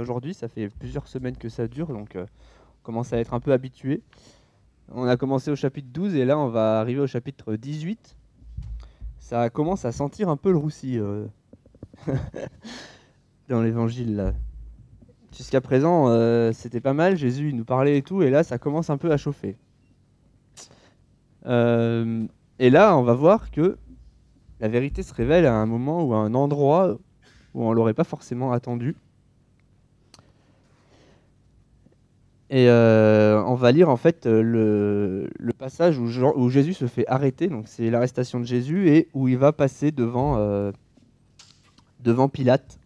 aujourd'hui. Ça fait plusieurs semaines que ça dure, donc euh, on commence à être un peu habitué. On a commencé au chapitre 12 et là on va arriver au chapitre 18. Ça commence à sentir un peu le roussi euh, dans l'évangile. Jusqu'à présent, euh, c'était pas mal, Jésus il nous parlait et tout, et là ça commence un peu à chauffer. Et là, on va voir que la vérité se révèle à un moment ou à un endroit où on l'aurait pas forcément attendu. Et euh, on va lire en fait le, le passage où, Jésus se fait arrêter, donc c'est l'arrestation de Jésus, et où il va passer devant, euh, devant Pilate.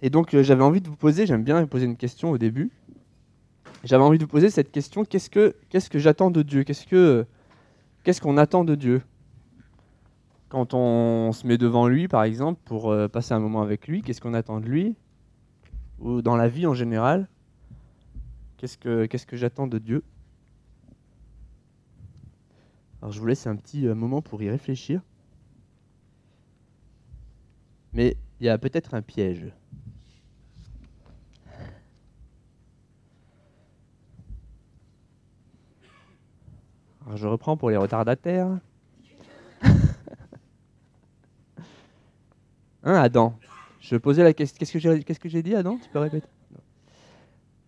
Et donc euh, j'avais envie de vous poser, j'aime bien poser une question au début. J'avais envie de vous poser cette question qu'est-ce que, qu'est-ce que j'attends de Dieu? Qu'est-ce que, qu'est-ce qu'on attend de Dieu? Quand on se met devant lui, par exemple, pour euh, passer un moment avec lui, qu'est-ce qu'on attend de lui? Ou dans la vie en général Qu'est-ce que, qu'est-ce que j'attends de Dieu? Alors je vous laisse un petit euh, moment pour y réfléchir. Mais il y a peut-être un piège. Alors, je reprends pour les retardataires. hein, Adam Je posais la question. Qu'est-ce que j'ai dit, Adam? Tu peux répéter?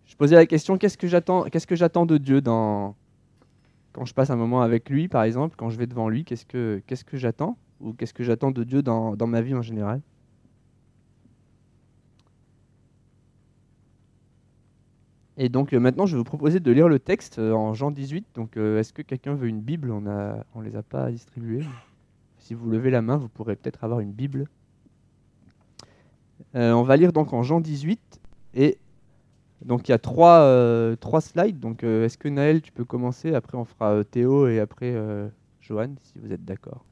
Je posais la question qu'est-ce que j'attends Qu'est-ce que de Dieu dans quand je passe un moment avec lui, par exemple, quand je vais devant lui, qu'est-ce que j'attends? Ou qu'est-ce que j'attends de Dieu dans, ma vie en général? Et donc euh, maintenant, je vais vous proposer de lire le texte euh, en Jean 18. Donc, euh, est-ce que quelqu'un veut une Bible? On on les a pas distribuées. Si vous levez la main, vous pourrez peut-être avoir une Bible. Euh, on va lire donc en Jean 18 et donc il y a trois, euh, trois slides. Donc, euh, est-ce que Naël, tu peux commencer? Après, on fera Théo et après Johan, si vous êtes d'accord.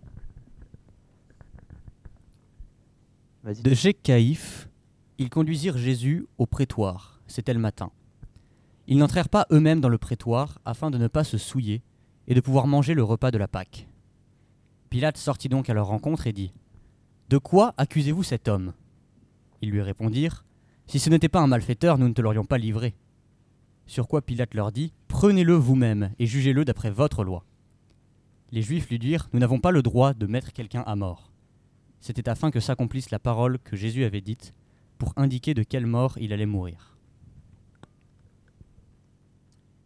De Caïphe, ils conduisirent Jésus au prétoire. C'était le matin. Ils n'entrèrent pas eux-mêmes dans le prétoire afin de ne pas se souiller et de pouvoir manger le repas de la Pâque. Pilate sortit donc à leur rencontre et dit De quoi accusez-vous cet homme? Ils lui répondirent Si ce n'était pas un malfaiteur, nous ne te l'aurions pas livré. Sur quoi Pilate leur dit Prenez-le vous-même et jugez-le d'après votre loi. Les Juifs lui dirent Nous n'avons pas le droit de mettre quelqu'un à mort. C'était afin que s'accomplisse la parole que Jésus avait dite pour indiquer de quelle mort il allait mourir.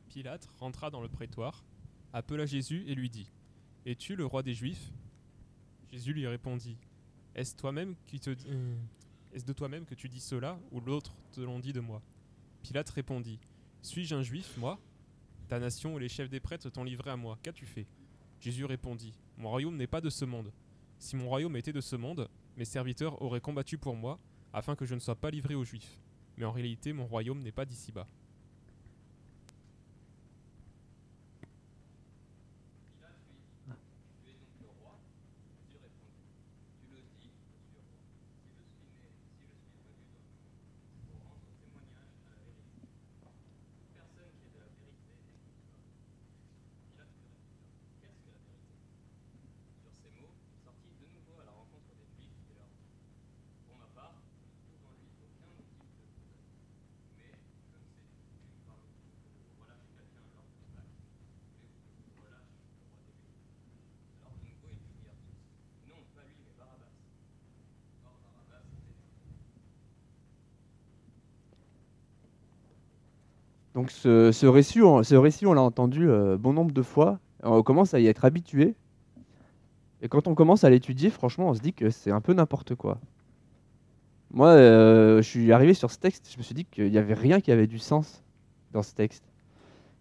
Pilate rentra dans le prétoire, appela Jésus et lui dit Es-tu le roi des Juifs? Jésus lui répondit Est-ce toi-même qui te euh, Est-ce de toi-même que tu dis cela ou l'autre te l'ont dit de moi Pilate répondit Suis-je un juif, moi Ta nation et les chefs des prêtres t'ont livré à moi. Qu'as-tu fait Jésus répondit Mon royaume n'est pas de ce monde. Si mon royaume était de ce monde, mes serviteurs auraient combattu pour moi afin que je ne sois pas livré aux juifs. Mais en réalité, mon royaume n'est pas d'ici-bas. Donc ce, récit, on, ce récit, on l'a entendu euh, bon nombre de fois. On commence à y être habitué. Et quand on commence à l'étudier, franchement, on se dit que c'est un peu n'importe quoi. Moi, euh, je suis arrivé sur ce texte, je me suis dit qu'il n'y avait rien qui avait du sens dans ce texte.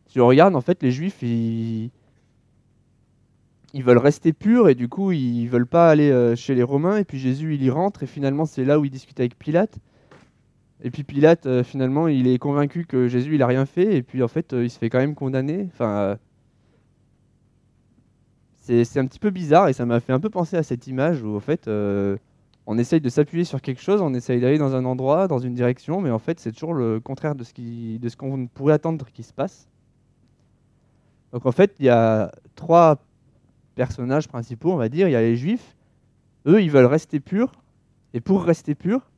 Si on regarde, en fait, les Juifs, ils, veulent rester purs et du coup, ils veulent pas aller euh, chez les Romains. Et puis Jésus, il y rentre et finalement, c'est là où il discute avec Pilate. Et puis Pilate, euh, finalement, il est convaincu que Jésus, il a rien fait, et puis en fait, euh, il se fait quand même condamner. Enfin, euh, c'est un petit peu bizarre, et ça m'a fait un peu penser à cette image où en fait, euh, on essaye de s'appuyer sur quelque chose, on essaye d'aller dans un endroit, dans une direction, mais en fait, c'est toujours le contraire de ce qui, qu'on pourrait attendre qu'il se passe. Donc en fait, il y a trois personnages principaux, on va dire. Il y a les Juifs, eux, ils veulent rester purs, et pour rester purs,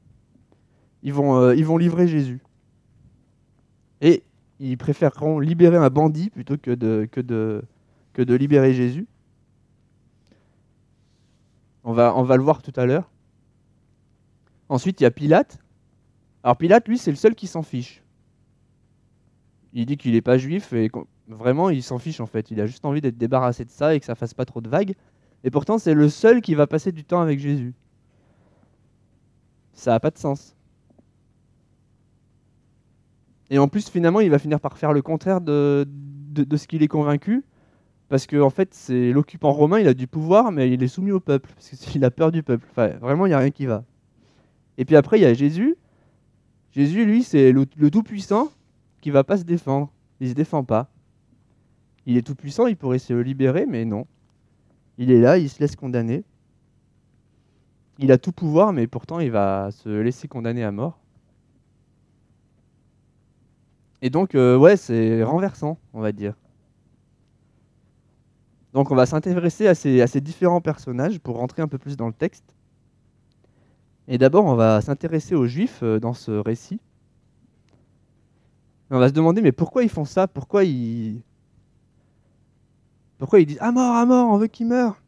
ils vont, euh, ils vont livrer Jésus. Et ils préféreront libérer un bandit plutôt que de, que de, que de libérer Jésus. On va, on va le voir tout à l'heure. Ensuite, il y a Pilate. Alors Pilate, lui, c'est le seul qui s'en fiche. Il dit qu'il n'est pas juif et vraiment, il s'en fiche en fait. Il a juste envie d'être débarrassé de ça et que ça fasse pas trop de vagues. Et pourtant, c'est le seul qui va passer du temps avec Jésus. Ça n'a pas de sens. Et en plus, finalement, il va finir par faire le contraire de, ce qu'il est convaincu. Parce que, en fait, c'est l'occupant romain, il a du pouvoir, mais il est soumis au peuple. Parce qu'il a peur du peuple. Enfin, vraiment, il n'y a rien qui va. Et puis après, il y a Jésus. Jésus, lui, c'est le, tout-puissant qui va pas se défendre. Il se défend pas. Il est tout-puissant, il pourrait se libérer, mais non. Il est là, il se laisse condamner. Il a tout pouvoir, mais pourtant, il va se laisser condamner à mort. Et donc, euh, ouais, c'est renversant, on va dire. Donc, on va s'intéresser à ces, différents personnages pour rentrer un peu plus dans le texte. Et d'abord, on va s'intéresser aux Juifs euh, dans ce récit. on va se demander, mais pourquoi ils font ça? Pourquoi ils... Pourquoi ils disent « À mort, à mort, on veut qu'il meure ?»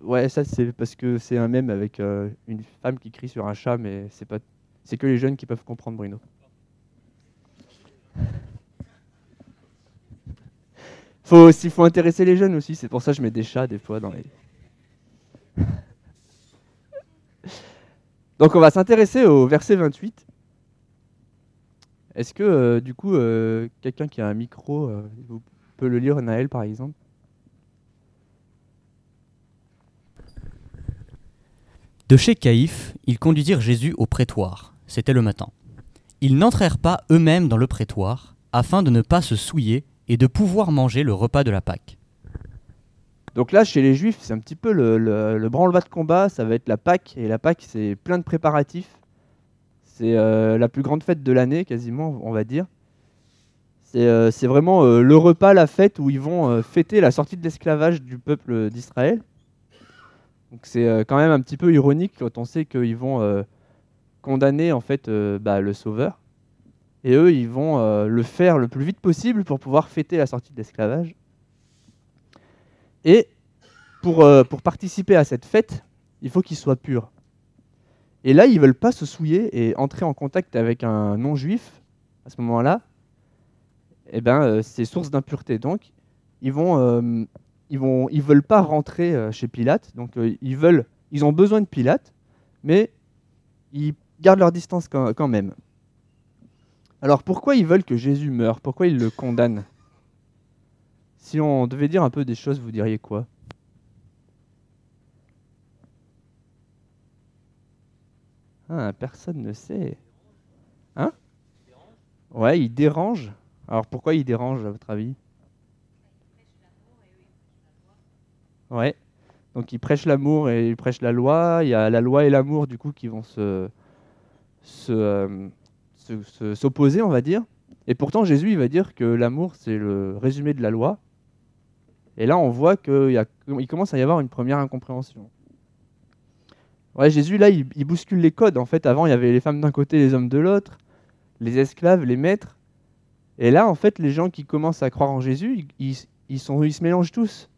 Ouais, ça c'est parce que c'est un même avec euh, une femme qui crie sur un chat, mais c'est pas c'est que les jeunes qui peuvent comprendre Bruno. Faut aussi, faut intéresser les jeunes aussi. C'est pour ça que je mets des chats des fois dans les. Donc on va s'intéresser au verset 28. Est-ce que euh, du coup euh, quelqu'un qui a un micro euh, peut le lire, Naël par exemple? De chez Caïphe, ils conduisirent Jésus au prétoire c'était le matin. Ils n'entrèrent pas eux-mêmes dans le prétoire, afin de ne pas se souiller et de pouvoir manger le repas de la Pâque. Donc là, chez les Juifs, c'est un petit peu le, le, branle-bas de combat, ça va être la Pâque, et la Pâque, c'est plein de préparatifs. C'est euh, la plus grande fête de l'année, quasiment, on va dire. C'est euh, vraiment euh, le repas, la fête, où ils vont fêter la sortie de l'esclavage du peuple d'Israël. Donc c'est quand même un petit peu ironique quand on sait qu'ils vont condamner en fait euh, bah, le sauveur. Et eux, ils vont euh, le faire le plus vite possible pour pouvoir fêter la sortie de l'esclavage. Et pour, euh, pour participer à cette fête, il faut qu'ils soient purs. Et là, ils veulent pas se souiller et entrer en contact avec un non-juif à ce moment-là. Eh ben, c'est source d'impureté. Donc, ils vont, ils vont, ils veulent pas rentrer chez Pilate. Donc, ils veulent, ils ont besoin de Pilate, mais ils gardent leur distance quand même. Alors pourquoi ils veulent que Jésus meure? Pourquoi ils le condamnent? Si on devait dire un peu des choses, vous diriez quoi? Ah, Personne ne sait. Hein? Ouais, il dérange. Alors pourquoi il dérange à votre avis? Ouais. Donc il prêche l'amour et il prêche la loi. Il y a la loi et l'amour du coup qui vont se, s'opposer, on va dire. Et pourtant, Jésus, il va dire que l'amour, c'est le résumé de la loi. Et là, on voit qu'il il commence à y avoir une première incompréhension. Ouais, Jésus, là, il, bouscule les codes. En fait, avant, il y avait les femmes d'un côté, les hommes de l'autre, les esclaves, les maîtres. Et là, en fait, les gens qui commencent à croire en Jésus, ils, ils se mélangent tous.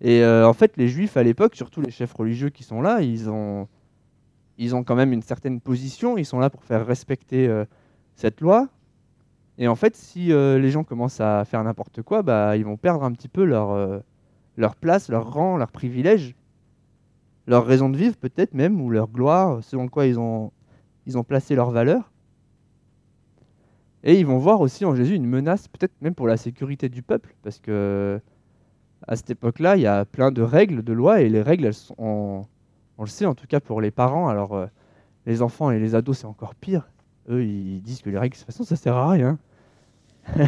Et euh, en fait, les juifs à l'époque, surtout les chefs religieux qui sont là, ils ont, ils ont quand même une certaine position, ils sont là pour faire respecter euh, cette loi. Et en fait, si euh, les gens commencent à faire n'importe quoi, bah, ils vont perdre un petit peu leur, leur place, leur rang, leur privilège, leur raison de vivre peut-être même, ou leur gloire, selon quoi ils ont, ils ont placé leur valeur. Et ils vont voir aussi en Jésus une menace, peut-être même pour la sécurité du peuple, parce que à cette époque-là, il y a plein de règles, de lois, et les règles, elles sont, on, le sait en tout cas pour les parents. Alors, euh, les enfants et les ados, c'est encore pire. Eux, ils disent que les règles, de toute façon, ça sert à rien.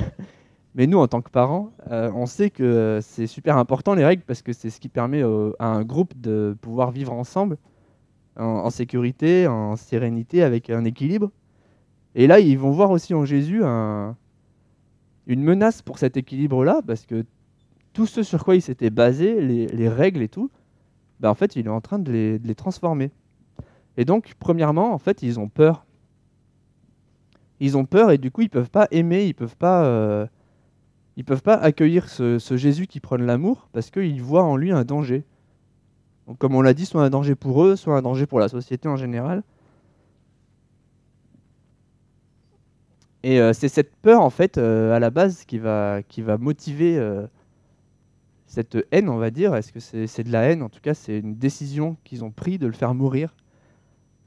Mais nous, en tant que parents, euh, on sait que c'est super important les règles parce que c'est ce qui permet à un groupe de pouvoir vivre ensemble en, sécurité, en sérénité, avec un équilibre. Et là, ils vont voir aussi en Jésus une menace pour cet équilibre-là parce que tout ce sur quoi il s'était basé, les, les règles et tout, bah, en fait, il est en train de les, transformer. Et donc, premièrement, en fait, ils ont peur. Ils ont peur et du coup, ils peuvent pas aimer, ils peuvent euh, peuvent pas accueillir ce, Jésus qui prône l'amour parce qu'ils voient en lui un danger. Comme on l'a dit, soit un danger pour eux, soit un danger pour la société en général. Et euh, c'est cette peur, en fait, euh, à la base, qui va, motiver cette haine, on va dire. Est-ce que c'est de la haine? En tout cas, c'est une décision qu'ils ont prise de le faire mourir.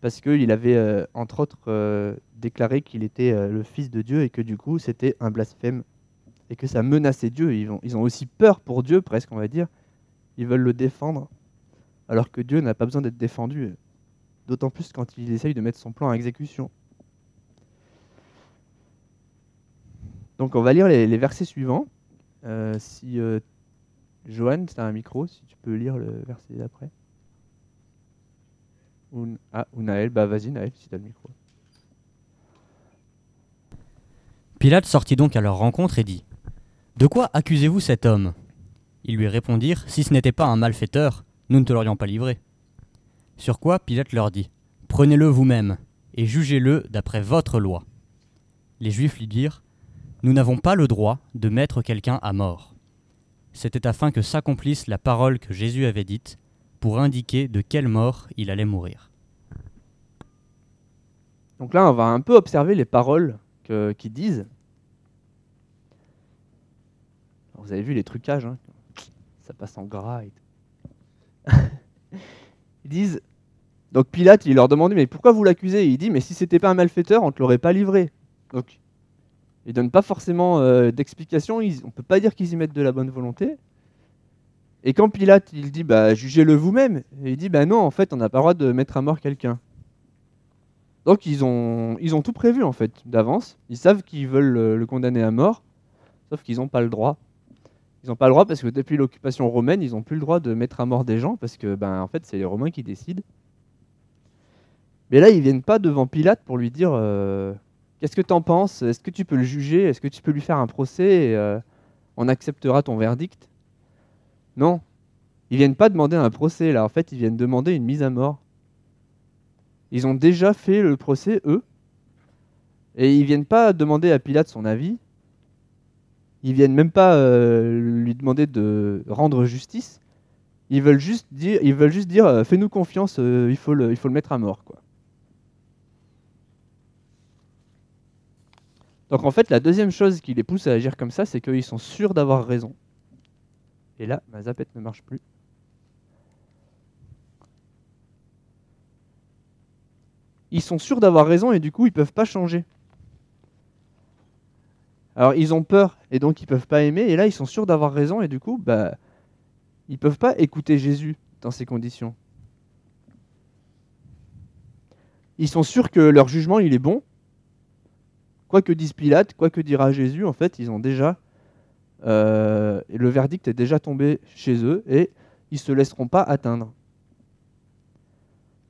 Parce qu'il avait, euh, entre autres, euh, déclaré qu'il était euh, le Fils de Dieu et que du coup, c'était un blasphème. Et que ça menaçait Dieu. Ils ont, aussi peur pour Dieu, presque, on va dire. Ils veulent le défendre. Alors que Dieu n'a pas besoin d'être défendu. D'autant plus quand il essaye de mettre son plan à exécution. Donc on va lire les, versets suivants. Si Johan, tu as un micro, si tu peux lire le verset d'après. Ah, ou Naël, bah vas-y Naël, si tu as le micro. Pilate sortit donc à leur rencontre et dit De quoi accusez-vous cet homme? Ils lui répondirent Si ce n'était pas un malfaiteur, nous ne te l'aurions pas livré. Sur quoi Pilate leur dit Prenez-le vous-même et jugez-le d'après votre loi. Les Juifs lui dirent Nous n'avons pas le droit de mettre quelqu'un à mort. C'était afin que s'accomplisse la parole que Jésus avait dite pour indiquer de quelle mort il allait mourir. Donc là, on va un peu observer les paroles qu'ils disent. Vous avez vu les trucages, hein ça passe en gras. Ils disent, donc Pilate, il leur demandait, mais pourquoi vous l'accusez? Il dit, mais si c'était pas un malfaiteur, on ne te l'aurait pas livré. Donc, ils donnent pas forcément euh, d'explication, on peut pas dire qu'ils y mettent de la bonne volonté. Et quand Pilate, il dit, bah, jugez-le vous-même, il dit, bah non, en fait, on n'a pas le droit de mettre à mort quelqu'un. Donc ils ont, ils ont tout prévu en fait d'avance. Ils savent qu'ils veulent le, le condamner à mort, sauf qu'ils n'ont pas le droit. Ils n'ont pas le droit parce que depuis l'occupation romaine, ils n'ont plus le droit de mettre à mort des gens parce que ben en fait c'est les Romains qui décident. Mais là ils viennent pas devant Pilate pour lui dire euh, qu'est-ce que tu en penses, est-ce que tu peux le juger, est-ce que tu peux lui faire un procès, et, euh, on acceptera ton verdict? Non, ils viennent pas demander un procès là. En fait ils viennent demander une mise à mort. Ils ont déjà fait le procès, eux. Et ils viennent pas demander à Pilate son avis. Ils viennent même pas euh, lui demander de rendre justice. Ils veulent juste dire, dire, euh, fais-nous confiance, il faut le, mettre à mort. Donc en fait, la deuxième chose qui les pousse à agir comme ça, c'est qu'ils sont sûrs d'avoir raison. Et là, ma zapette ne marche plus. ils sont sûrs d'avoir raison et du coup ils peuvent pas changer. Alors ils ont peur et donc ils peuvent pas aimer et là ils sont sûrs d'avoir raison et du coup bah ils peuvent pas écouter Jésus dans ces conditions. Ils sont sûrs que leur jugement il est bon. Quoi que dise Pilate, quoi que dira Jésus, en fait ils ont déjà euh, le verdict est déjà tombé chez eux et ils se laisseront pas atteindre.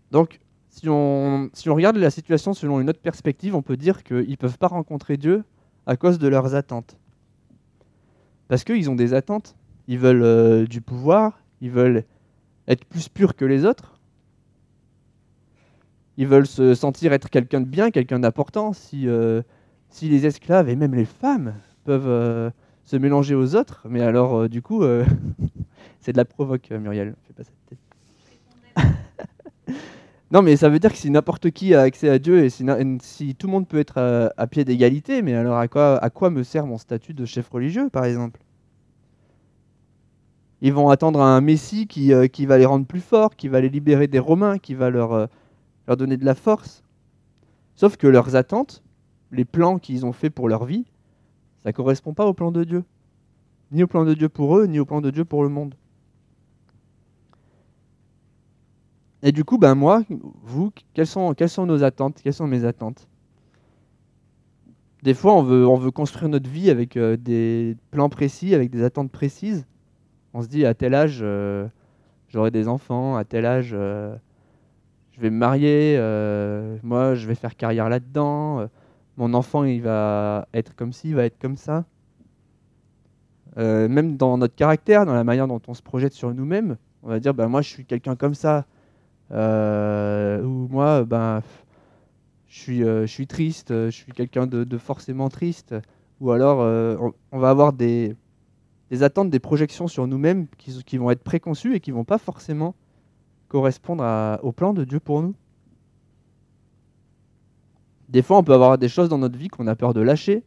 Donc si on, si on regarde la situation selon une autre perspective, on peut dire qu'ils ne peuvent pas rencontrer Dieu à cause de leurs attentes. Parce qu'ils ont des attentes. Ils veulent euh, du pouvoir, ils veulent être plus purs que les autres. Ils veulent se sentir être quelqu'un de bien, quelqu'un d'important. Si, euh, si les esclaves et même les femmes peuvent euh, se mélanger aux autres, mais alors euh, du coup, euh, c'est de la provoque, Muriel. Fais pas. Non, mais ça veut dire que si n'importe qui a accès à Dieu et si, tout le monde peut être à, pied d'égalité, mais alors à quoi, me sert mon statut de chef religieux, par exemple? Ils vont attendre un Messie qui, qui va les rendre plus forts, qui va les libérer des Romains, qui va leur, leur donner de la force. Sauf que leurs attentes, les plans qu'ils ont faits pour leur vie, ça ne correspond pas au plan de Dieu. Ni au plan de Dieu pour eux, ni au plan de Dieu pour le monde. Et du coup, ben moi, vous, quelles sont, quelles sont nos attentes Quelles sont mes attentes? Des fois, on veut, on veut construire notre vie avec euh, des plans précis, avec des attentes précises. On se dit, à tel âge, euh, j'aurai des enfants, à tel âge, euh, je vais me marier, moi, je vais faire carrière là-dedans, mon enfant, il va être comme ci, il va être comme ça. Euh, même dans notre caractère, dans la manière dont on se projette sur nous-mêmes, on va dire ben, moi je suis quelqu'un comme ça, euh, ou moi je, suis, euh, je suis triste, je suis quelqu'un de, forcément triste, ou alors on, va avoir des, attentes, des projections sur nous-mêmes qui, vont être préconçues et qui vont pas forcément correspondre au plan de Dieu pour nous. Des fois, on peut avoir des choses dans notre vie qu'on a peur de lâcher,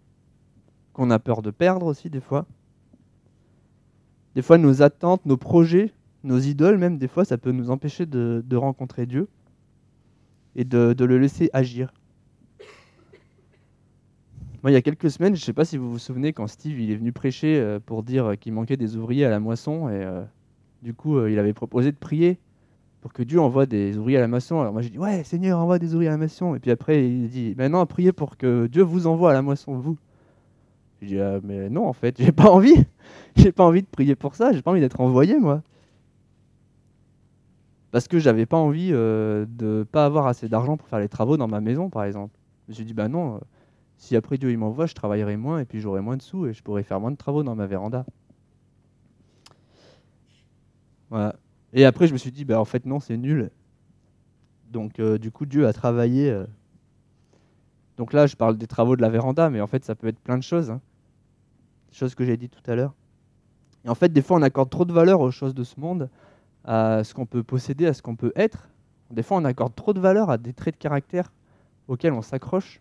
qu'on a peur de perdre aussi des fois. Des fois, nos attentes, nos projets, nos idoles, même des fois, ça peut nous empêcher de, rencontrer Dieu et de, le laisser agir. Moi, il y a quelques semaines, je ne sais pas si vous vous souvenez, quand Steve il est venu prêcher euh, pour dire qu'il manquait des ouvriers à la moisson, et euh, du coup, euh, il avait proposé de prier pour que Dieu envoie des ouvriers à la moisson. Alors moi j'ai dit ouais Seigneur envoie des ouvriers à la moisson. Et puis après il dit maintenant priez pour que Dieu vous envoie à la moisson vous. J'ai dit ah, mais non en fait j'ai pas envie, j'ai pas envie de prier pour ça, j'ai pas envie d'être envoyé moi. Parce que j'avais pas envie euh, de pas avoir assez d'argent pour faire les travaux dans ma maison par exemple. Je suis dit bah non, euh, si après Dieu il m'envoie je travaillerai moins et puis j'aurai moins de sous et je pourrai faire moins de travaux dans ma véranda. Voilà. Et après, je me suis dit, bah, en fait, non, c'est nul. Donc, euh, du coup, Dieu a travaillé. Euh... Donc là, je parle des travaux de la véranda, mais en fait, ça peut être plein de choses. Hein. Choses que j'ai dit tout à l'heure. Et en fait, des fois, on accorde trop de valeur aux choses de ce monde, à ce qu'on peut posséder, à ce qu'on peut être. Des fois, on accorde trop de valeur à des traits de caractère auxquels on s'accroche.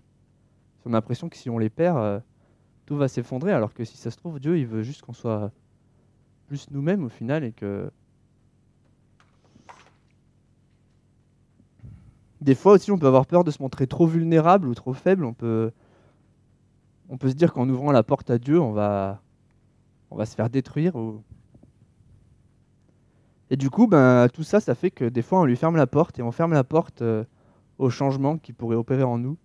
On a l'impression que si on les perd, euh, tout va s'effondrer, alors que si ça se trouve, Dieu, il veut juste qu'on soit plus nous-mêmes au final et que Des fois aussi, on peut avoir peur de se montrer trop vulnérable ou trop faible. On peut, on peut se dire qu'en ouvrant la porte à Dieu, on va, on va se faire détruire. Et du coup, ben, tout ça, ça fait que des fois, on lui ferme la porte et on ferme la porte euh, au changement qui pourrait opérer en nous.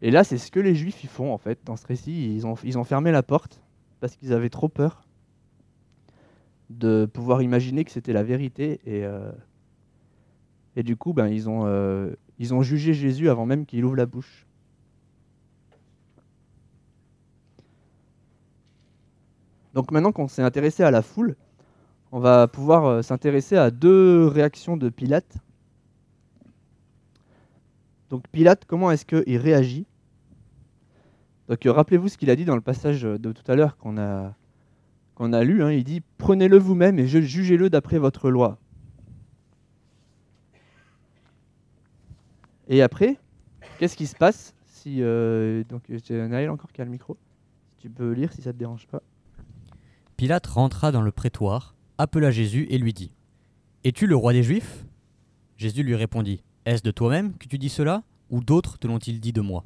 Et là, c'est ce que les Juifs ils font, en fait, dans ce récit. Ils ont, ils ont fermé la porte parce qu'ils avaient trop peur de pouvoir imaginer que c'était la vérité et... Euh, et du coup, ben, ils, ont, euh, ils ont jugé Jésus avant même qu'il ouvre la bouche. Donc maintenant qu'on s'est intéressé à la foule, on va pouvoir euh, s'intéresser à deux réactions de Pilate. Donc Pilate, comment est-ce qu'il réagit? Donc euh, rappelez-vous ce qu'il a dit dans le passage de tout à l'heure qu'on a, a lu. Hein. il dit Prenez-le vous-même et jugez-le d'après votre loi. Et après, qu'est-ce qui se passe si euh, donc Naël encore qui a le micro. Tu peux lire si ça te dérange pas. Pilate rentra dans le prétoire, appela Jésus et lui dit Es-tu le roi des Juifs? Jésus lui répondit Est-ce de toi-même que tu dis cela ou d'autres te l'ont-ils dit de moi?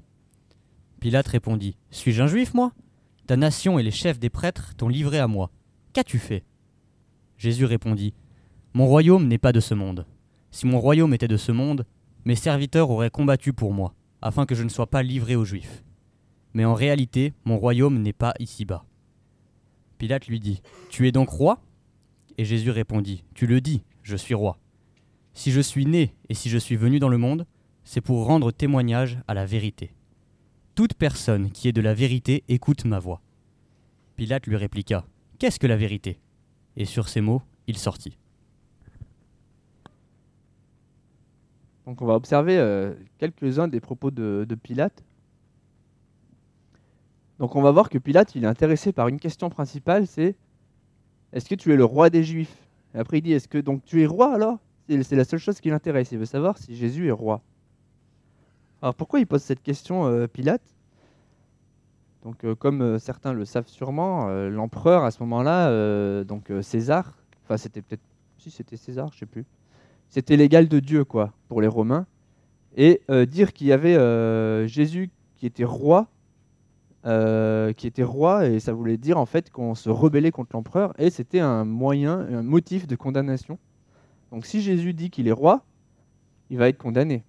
Pilate répondit Suis-je un juif, moi? Ta nation et les chefs des prêtres t'ont livré à moi. Qu'as-tu fait? Jésus répondit Mon royaume n'est pas de ce monde. Si mon royaume était de ce monde, mes serviteurs auraient combattu pour moi, afin que je ne sois pas livré aux Juifs. Mais en réalité, mon royaume n'est pas ici-bas. Pilate lui dit, Tu es donc roi? Et Jésus répondit, Tu le dis, je suis roi. Si je suis né et si je suis venu dans le monde, c'est pour rendre témoignage à la vérité. Toute personne qui est de la vérité écoute ma voix. Pilate lui répliqua, Qu'est-ce que la vérité? Et sur ces mots, il sortit. Donc on va observer euh, quelques-uns des propos de, Pilate. Donc on va voir que Pilate, il est intéressé par une question principale, c'est est-ce que tu es le roi des Juifs? Et après il dit est-ce que donc tu es roi alors? C'est la seule chose qui l'intéresse. Il veut savoir si Jésus est roi. Alors pourquoi il pose cette question, euh, Pilate? Donc euh, comme certains le savent sûrement, l'empereur à ce moment-là, donc César, enfin c'était peut-être si c'était César, je sais plus c'était l'égal de Dieu, quoi, pour les Romains. Et euh, dire qu'il y avait euh, Jésus qui était roi, euh, qui était roi, et ça voulait dire en fait qu'on se rebellait contre l'empereur, et c'était un moyen, un motif de condamnation. Donc si Jésus dit qu'il est roi, il va être condamné.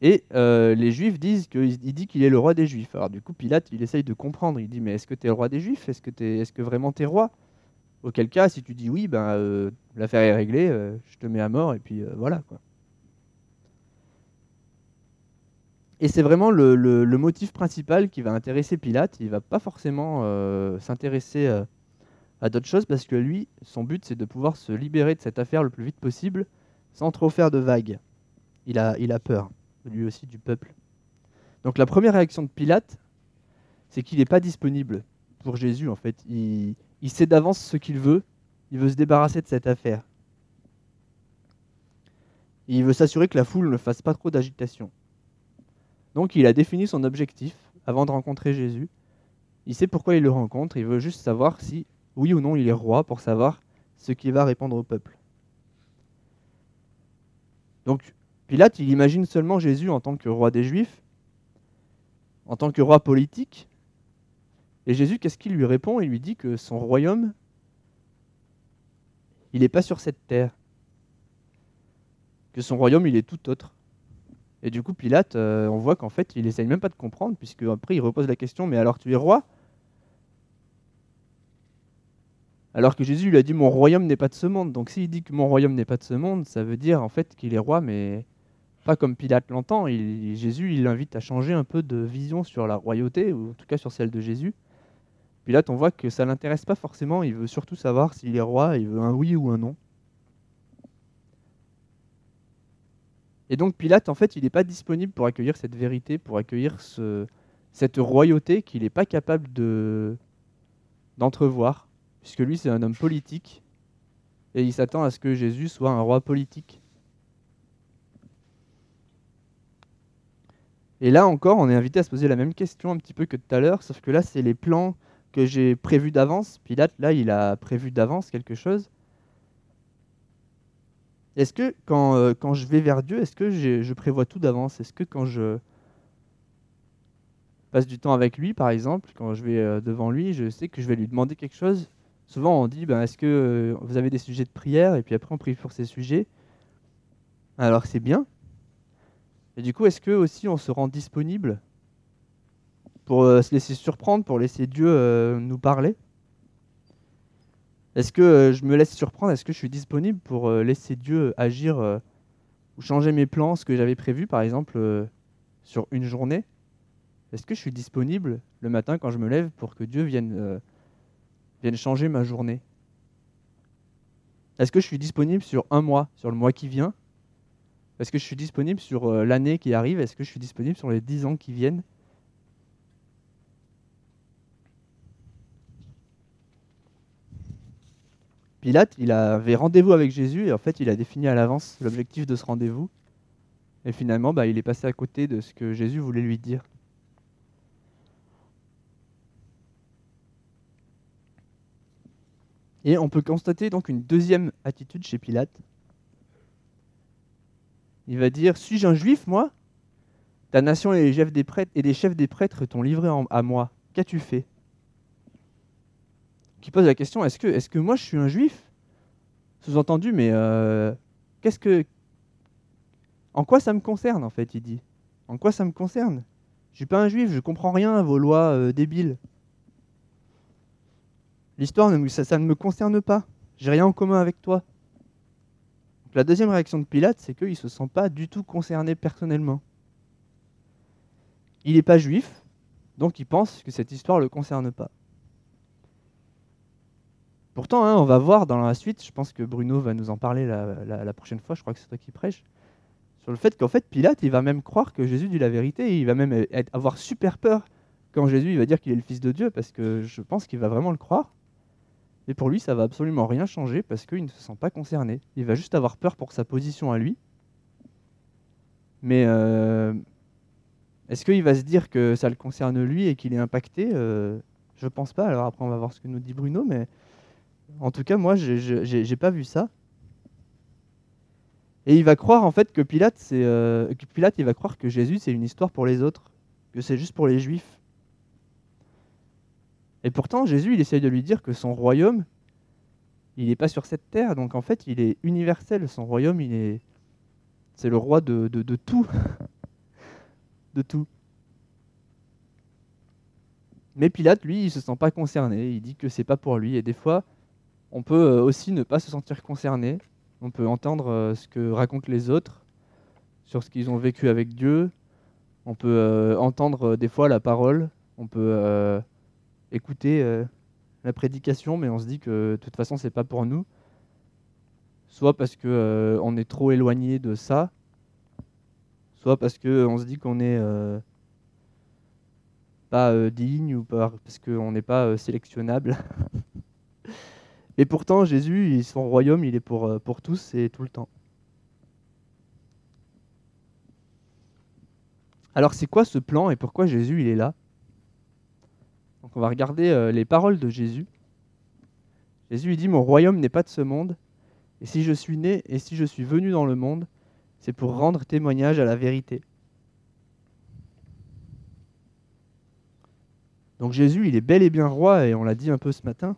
Et les Juifs disent qu'il dit qu'il est le roi des Juifs. Alors du coup, Pilate, il essaye de comprendre. Il dit, mais est-ce que tu es le roi des Juifs? Est-ce que, es, est -ce que vraiment tu es roi? Auquel cas, si tu dis oui, ben, euh, l'affaire est réglée, euh, je te mets à mort et puis euh, voilà. Quoi. Et c'est vraiment le, motif principal qui va intéresser Pilate. Il va pas forcément s'intéresser à d'autres choses parce que lui, son but, c'est de pouvoir se libérer de cette affaire le plus vite possible sans trop faire de vagues. Il a, il a peur, lui aussi, du peuple. Donc la première réaction de Pilate, c'est qu'il n'est pas disponible pour Jésus, en fait. Il sait d'avance ce qu'il veut. Il veut se débarrasser de cette affaire. Il veut s'assurer que la foule ne fasse pas trop d'agitation. Donc il a défini son objectif avant de rencontrer Jésus. Il sait pourquoi il le rencontre. Il veut juste savoir si, oui ou non, il est roi pour savoir ce qu'il va répondre au peuple. Donc Pilate, il imagine seulement Jésus en tant que roi des Juifs, en tant que roi politique. Et Jésus, qu'est-ce qu'il lui répond? Il lui dit que son royaume, il n'est pas sur cette terre. Que son royaume, il est tout autre. Et du coup, Pilate, euh, on voit qu'en fait, il essaye même pas de comprendre, puisque après, il repose la question, mais alors tu es roi? Alors que Jésus lui a dit, mon royaume n'est pas de ce monde. Donc s'il dit que mon royaume n'est pas de ce monde, ça veut dire en fait qu'il est roi, mais pas comme Pilate l'entend. Jésus, il l'invite à changer un peu de vision sur la royauté, ou en tout cas sur celle de Jésus. Pilate, on voit que ça l'intéresse pas forcément. Il veut surtout savoir s'il est roi. Il veut un oui ou un non. Et donc Pilate, en fait, il n'est pas disponible pour accueillir cette vérité, pour accueillir ce- cette royauté qu'il n'est pas capable de d'entrevoir, puisque lui, c'est un homme politique, et il s'attend à ce que Jésus soit un roi politique. Et là encore, on est invité à se poser la même question un petit peu que tout à l'heure, sauf que là, c'est les plans que j'ai prévus d'avance. Pilate, là, il a prévu d'avance quelque chose. Est-ce que quand, euh, quand je vais vers Dieu, est-ce que je prévois tout d'avance? Est-ce que quand je passe du temps avec lui, par exemple, quand je vais euh, devant lui, je sais que je vais lui demander quelque chose? Souvent, on dit, ben, est-ce que euh, vous avez des sujets de prière? Et puis après, on prie pour ces sujets. Alors, c'est bien. Et du coup, est-ce que aussi on se rend disponible? Pour euh, se laisser surprendre, pour laisser Dieu euh, nous parler. Est-ce que euh, je me laisse surprendre? Est-ce que je suis disponible pour laisser Dieu agir ou changer mes plans, ce que j'avais prévu, par exemple, sur une journée? Est-ce que je suis disponible le matin quand je me lève pour que Dieu vienne, changer ma journée? Est-ce que je suis disponible sur un mois, sur le mois qui vient? Est-ce que je suis disponible sur l'année qui arrive? Est-ce que je suis disponible sur les dix ans qui viennent? Pilate, il avait rendez-vous avec Jésus et en fait, il a défini à l'avance l'objectif de ce rendez-vous. Et finalement, bah, il est passé à côté de ce que Jésus voulait lui dire. Et on peut constater donc une deuxième attitude chez Pilate. Il va dire Suis-je un juif, moi? Ta nation et les chefs des prêtres, et les chefs des prêtres t'ont livré à moi. Qu'as-tu fait? Qui pose la question Est-ce que, moi je suis un juif? Sous-entendu, mais euh, qu'est-ce que. En quoi ça me concerne, en fait, il dit En quoi ça me concerne? Je suis pas un juif, je comprends rien à vos lois euh, débiles. L'histoire, ça, ne me concerne pas. J'ai rien en commun avec toi. La deuxième réaction de Pilate, c'est qu'il ne se sent pas du tout concerné personnellement. Il n'est pas juif, donc il pense que cette histoire ne le concerne pas. Pourtant, hein, on va voir dans la suite, je pense que Bruno va nous en parler la, prochaine fois, je crois que c'est toi qui prêche, sur le fait qu'en fait, Pilate, il va même croire que Jésus dit la vérité, il va même être- avoir super peur quand Jésus il va dire qu'il est le Fils de Dieu, parce que je pense qu'il va vraiment le croire. Et pour lui, ça va absolument rien changer parce qu'il ne se sent pas concerné. Il va juste avoir peur pour sa position à lui. Mais euh, est-ce qu'il va se dire que ça le concerne lui et qu'il est impacté? Euh, Je pense pas. Alors après, on va voir ce que nous dit Bruno. Mais en tout cas, moi, j'ai- pas vu ça. Et il va croire en fait que Pilate, c'est euh, Pilate, il va croire que Jésus, c'est une histoire pour les autres, que c'est juste pour les Juifs. Et pourtant, Jésus, il essaye de lui dire que son royaume, il n'est pas sur cette terre. Donc en fait, il est universel. Son royaume, il est, c'est le roi de, de, de tout, de tout. Mais Pilate, lui, il se sent pas concerné. Il dit que c'est pas pour lui. Et des fois, on peut euh, aussi ne pas se sentir concerné. On peut entendre euh, ce que racontent les autres sur ce qu'ils ont vécu avec Dieu. On peut euh, entendre des fois la parole, on peut écouter la prédication, mais on se dit que de toute façon, c'est pas pour nous. Soit parce que euh, on est trop éloigné de ça, soit parce que on se dit qu'on est euh, pas digne ou par- parce qu'on n'est pas sélectionnable. Et pourtant, Jésus, son royaume, il est pour, euh, pour tous et tout le temps. Alors, c'est quoi ce plan et pourquoi Jésus, il est là? Donc, on va regarder euh, les paroles de Jésus. Jésus, il dit Mon royaume n'est pas de ce monde, et si je suis né et si je suis venu dans le monde, c'est pour rendre témoignage à la vérité. Donc Jésus, il est bel et bien roi, et on l'a dit un peu ce matin.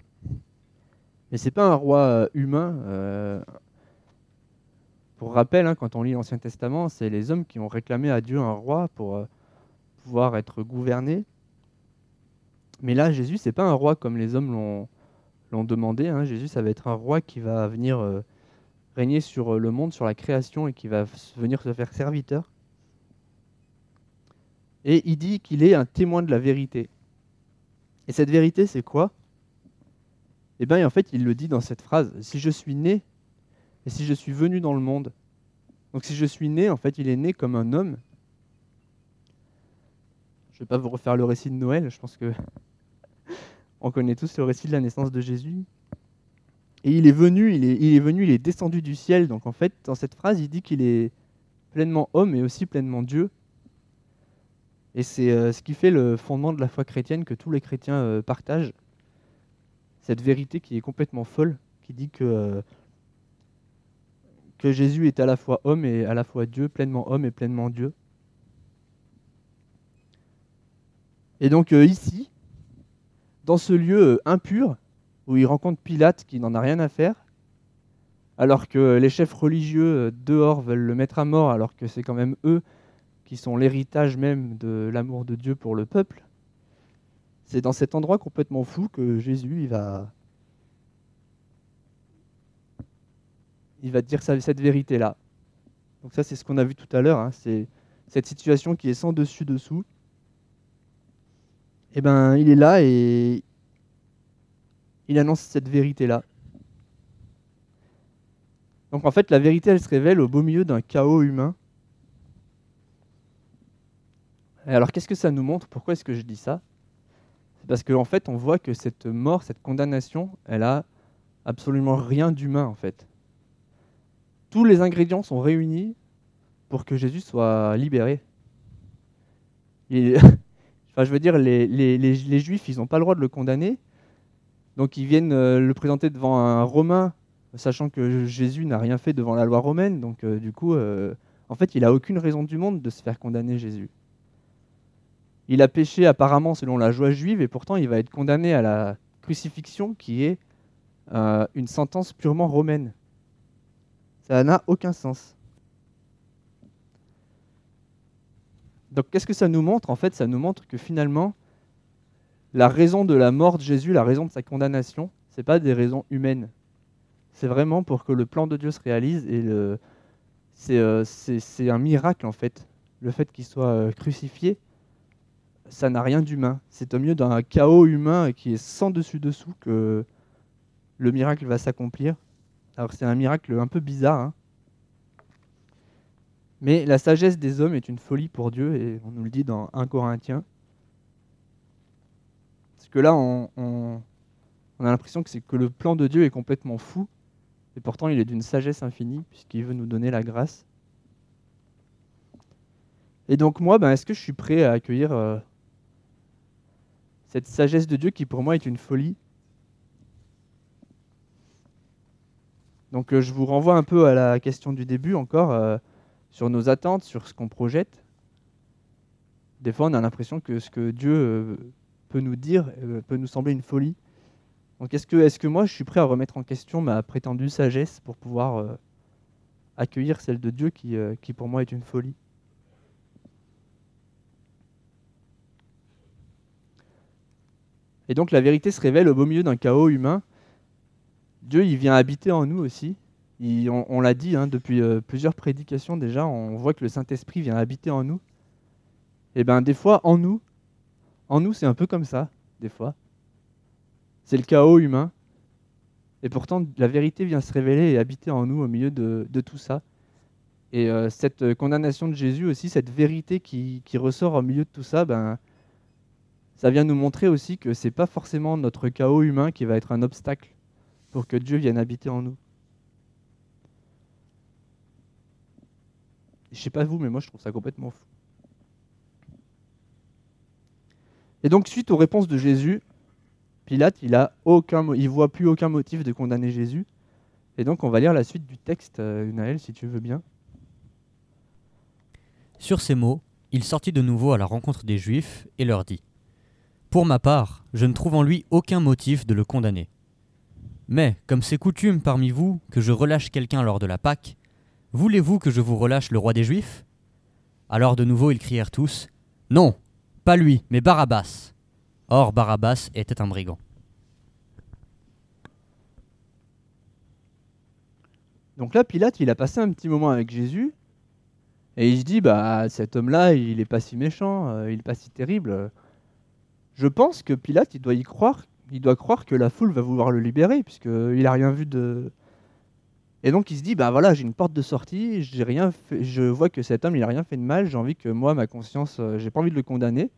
Mais c'est pas un roi euh, humain. euh, Pour rappel, hein, quand on lit l'Ancien Testament, c'est les hommes qui ont réclamé à Dieu un roi pour euh, pouvoir être gouvernés. Mais là, Jésus, c'est pas un roi comme les hommes l'ont demandé. hein. Jésus, ça va être un roi qui va venir régner sur le monde, sur la création, et qui va venir se faire serviteur. Et il dit qu'il est un témoin de la vérité. Et cette vérité, c'est quoi? Eh bien, en fait, il le dit dans cette phrase Si je suis né et si je suis venu dans le monde. Donc, si je suis né, en fait, il est né comme un homme. Je ne vais pas vous refaire le récit de Noël, je pense que on connaît tous le récit de la naissance de Jésus. Et il est venu, il est, il est venu, il est descendu du ciel. Donc, en fait, dans cette phrase, il dit qu'il est pleinement homme et aussi pleinement Dieu. Et c'est euh, ce qui fait le fondement de la foi chrétienne que tous les chrétiens euh, partagent. Cette vérité qui est complètement folle, qui dit que, euh, que Jésus est à la fois homme et à la fois Dieu, pleinement homme et pleinement Dieu. Et donc euh, ici, dans ce lieu euh, impur, où il rencontre Pilate qui n'en a rien à faire, alors que les chefs religieux dehors veulent le mettre à mort, alors que c'est quand même eux qui sont l'héritage même de l'amour de Dieu pour le peuple, c'est dans cet endroit complètement fou que Jésus va, il va dire cette vérité-là. Donc ça, c'est ce qu'on a vu tout à l'heure. hein, c'est cette situation qui est sans dessus dessous. Et ben, il est là et il annonce cette vérité-là. Donc en fait, la vérité, elle se révèle au beau milieu d'un chaos humain. Alors, qu'est-ce que ça nous montre? Pourquoi est-ce que je dis ça? Parce qu'en fait, on voit que cette mort, cette condamnation, elle a absolument rien d'humain en fait. Tous les ingrédients sont réunis pour que Jésus soit libéré. Enfin, je veux dire, les, Juifs, ils n'ont pas le droit de le condamner. Donc, ils viennent euh, le présenter devant un Romain, sachant que Jésus n'a rien fait devant la loi romaine. Donc, euh, du coup, euh, en fait, il n'a aucune raison du monde de se faire condamner Jésus. Il a péché apparemment selon la joie juive et pourtant il va être condamné à la crucifixion qui est euh, une sentence purement romaine. Ça n'a aucun sens. Donc qu'est-ce que ça nous montre? En fait, ça nous montre que finalement, la raison de la mort de Jésus, la raison de sa condamnation, ce n'est pas des raisons humaines. C'est vraiment pour que le plan de Dieu se réalise et euh, c'est un miracle en fait. Le fait qu'il soit euh, crucifié, ça n'a rien d'humain. C'est au milieu d'un chaos humain qui est sans dessus-dessous que le miracle va s'accomplir. Alors c'est un miracle un peu bizarre. hein. Mais la sagesse des hommes est une folie pour Dieu, et on nous le dit dans 1 Corinthiens. Parce que là, on, a l'impression que, que le plan de Dieu est complètement fou, et pourtant il est d'une sagesse infinie, puisqu'il veut nous donner la grâce. Et donc moi, ben, est-ce que je suis prêt à accueillir euh, cette sagesse de Dieu qui pour moi est une folie Donc euh, je vous renvoie un peu à la question du début encore, euh, sur nos attentes, sur ce qu'on projette. Des fois on a l'impression que ce que Dieu euh, peut nous dire peut nous sembler une folie. Donc est-ce que, est moi je suis prêt à remettre en question ma prétendue sagesse pour pouvoir accueillir celle de Dieu qui pour moi est une folie? Et donc la vérité se révèle au beau milieu d'un chaos humain. Dieu, il vient habiter en nous aussi. On l'a dit hein, depuis euh, plusieurs prédications déjà, on voit que le Saint-Esprit vient habiter en nous. Et ben des fois en nous, en nous c'est un peu comme ça, des fois. C'est le chaos humain. Et pourtant la vérité vient se révéler et habiter en nous au milieu de, tout ça. Et euh, cette condamnation de Jésus aussi, cette vérité qui, qui, ressort au milieu de tout ça, ben, ça vient nous montrer aussi que c'est pas forcément notre chaos humain qui va être un obstacle pour que Dieu vienne habiter en nous. Je sais pas vous, mais moi je trouve ça complètement fou. Et donc suite aux réponses de Jésus, Pilate, il a voit plus aucun motif de condamner Jésus. Et donc on va lire la suite du texte, euh, Naël, si tu veux bien. Sur ces mots, il sortit de nouveau à la rencontre des Juifs et leur dit Pour ma part, je ne trouve en lui aucun motif de le condamner. Mais, comme c'est coutume parmi vous que je relâche quelqu'un lors de la Pâque, Voulez-vous que je vous relâche le roi des Juifs? Alors de nouveau ils crièrent tous Non, pas lui, mais Barabbas. Or Barabbas était un brigand. Donc là, Pilate, il a passé un petit moment avec Jésus, et il se dit, bah cet homme-là, il n'est pas si méchant, euh, il n'est pas si terrible. Je pense que Pilate, il doit y croire, il doit croire que la foule va vouloir le libérer, puisqu'il n'a rien vu de, et donc il se dit, bah voilà, j'ai une porte de sortie, j'ai rien je vois que cet homme, il n'a rien fait de mal, j'ai envie que moi, ma conscience, euh, j'ai pas envie de le condamner.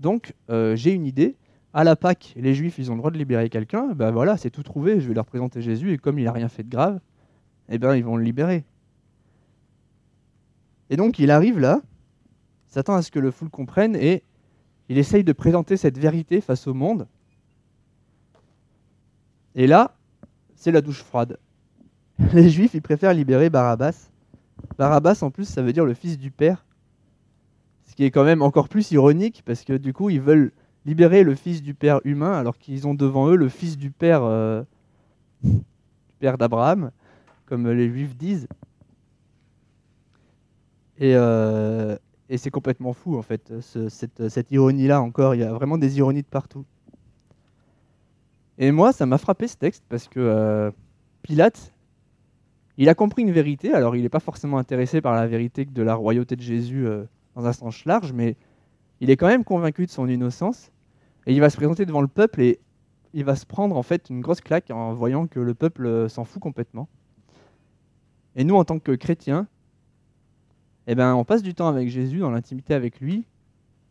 Donc euh, j'ai une idée. À la Pâque, les Juifs, ils ont le droit de libérer quelqu'un. Ben voilà, c'est tout trouvé. Je vais leur présenter Jésus et comme il n'a rien fait de grave, eh ben ils vont le libérer. Et donc il arrive là, s'attend à ce que le foule comprenne et il essaye de présenter cette vérité face au monde. Et là, c'est la douche froide. les Juifs, ils préfèrent libérer Barabbas. Barabbas, en plus, ça veut dire le fils du père. Ce qui est quand même encore plus ironique, parce que du coup, ils veulent libérer le fils du père humain, alors qu'ils ont devant eux le fils du père, euh, père d'Abraham, comme les Juifs disent. Et, euh, c'est complètement fou, en fait, cette, cette ironie-là encore. Il y a vraiment des ironies de partout. Et moi, ça m'a frappé ce texte, parce que euh, Pilate, il a compris une vérité, alors il n'est pas forcément intéressé par la vérité de la royauté de Jésus euh, dans un sens large, mais il est quand même convaincu de son innocence, et il va se présenter devant le peuple et il va se prendre en fait une grosse claque en voyant que le peuple euh, s'en fout complètement. Et nous, en tant que chrétiens, eh ben, on passe du temps avec Jésus, dans l'intimité avec lui,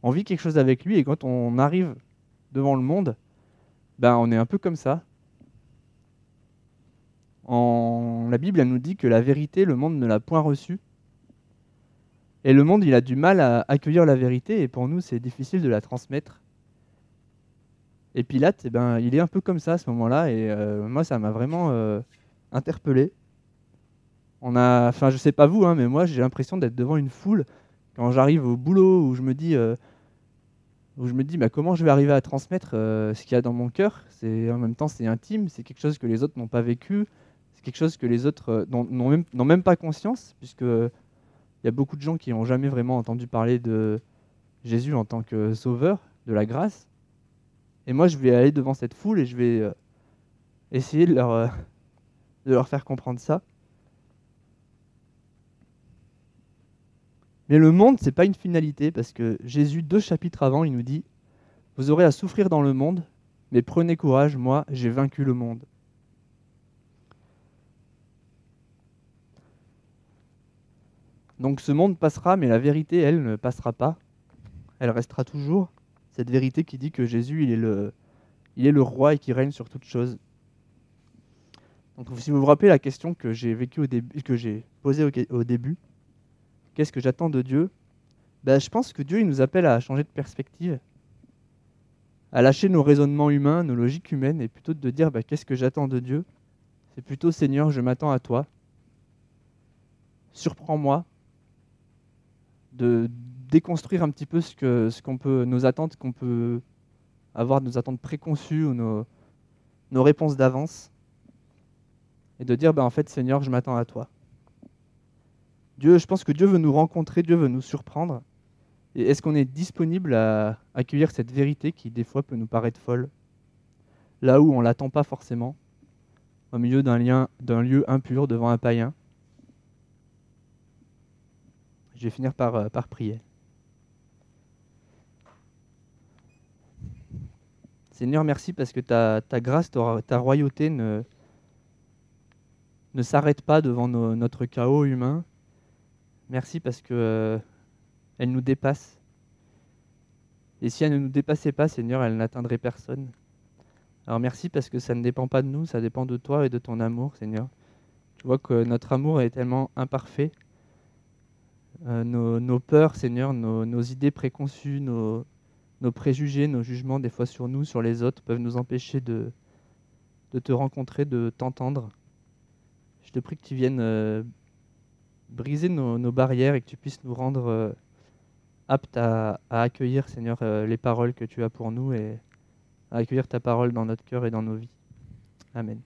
on vit quelque chose avec lui, et quand on arrive devant le monde, ben, on est un peu comme ça. La Bible, nous dit que la vérité, le monde ne l'a point reçue. Et le monde, il a du mal à accueillir la vérité, et pour nous, c'est difficile de la transmettre. Et Pilate, eh ben, il est un peu comme ça à ce moment-là, et euh, moi, ça m'a vraiment euh, interpellé. On a, enfin, je sais pas vous, hein, mais moi, j'ai l'impression d'être devant une foule quand j'arrive au boulot où je me dis, euh, où je me dis, bah, comment je vais arriver à transmettre ce qu'il y a dans mon cœur. C'est en même temps, c'est intime, c'est quelque chose que les autres n'ont pas vécu quelque chose que les autres euh, n'ont même, pas conscience, puisque il y a beaucoup de gens qui n'ont jamais vraiment entendu parler de Jésus en tant que sauveur, de la grâce. Et moi, je vais aller devant cette foule et je vais euh, essayer de leur, euh, de leur faire comprendre ça. Mais le monde, c'est pas une finalité, parce que Jésus, deux chapitres avant, il nous dit Vous aurez à souffrir dans le monde, mais prenez courage, moi, j'ai vaincu le monde. Donc ce monde passera, mais la vérité, elle, ne passera pas. Elle restera toujours. Cette vérité qui dit que Jésus, il est le, il est le roi et qui règne sur toute chose. Donc si vous vous rappelez la question que j'ai vécue au début, que j'ai posée au, début, qu'est-ce que j'attends de Dieu? Ben, Je pense que Dieu nous appelle à changer de perspective, à lâcher nos raisonnements humains, nos logiques humaines, et plutôt de dire ben, qu'est-ce que j'attends de Dieu? C'est plutôt Seigneur, je m'attends à toi. Surprends-moi, de déconstruire un petit peu ce que ce peut nos attentes qu'on peut avoir nos attentes préconçues ou nos, nos réponses d'avance et de dire ben en fait Seigneur je m'attends à toi Dieu, je pense que Dieu veut nous rencontrer, Dieu veut nous surprendre. Et est-ce qu'on est disponible à accueillir cette vérité qui, des fois, peut nous paraître folle? Là où on ne l'attend pas forcément, au milieu d'un, lieu impur devant un païen. Je vais finir par, euh, prier. Seigneur, merci parce que ta, grâce, ta, royauté ne, s'arrête pas devant notre chaos humain, Merci parce que euh, elle nous dépasse. Et si elle ne nous dépassait pas, Seigneur, elle n'atteindrait personne. Alors merci parce que ça ne dépend pas de nous, ça dépend de toi et de ton amour, Seigneur. Tu vois que notre amour est tellement imparfait. Euh, nos, peurs, Seigneur, nos, idées préconçues, nos, nos préjugés, nos jugements, des fois sur nous, sur les autres, peuvent nous empêcher de, de te rencontrer, de t'entendre. Je te prie que tu viennes euh, briser nos, barrières et que tu puisses nous rendre euh, aptes à, à accueillir, Seigneur, euh, les paroles que tu as pour nous et à accueillir ta parole dans notre cœur et dans nos vies. Amen.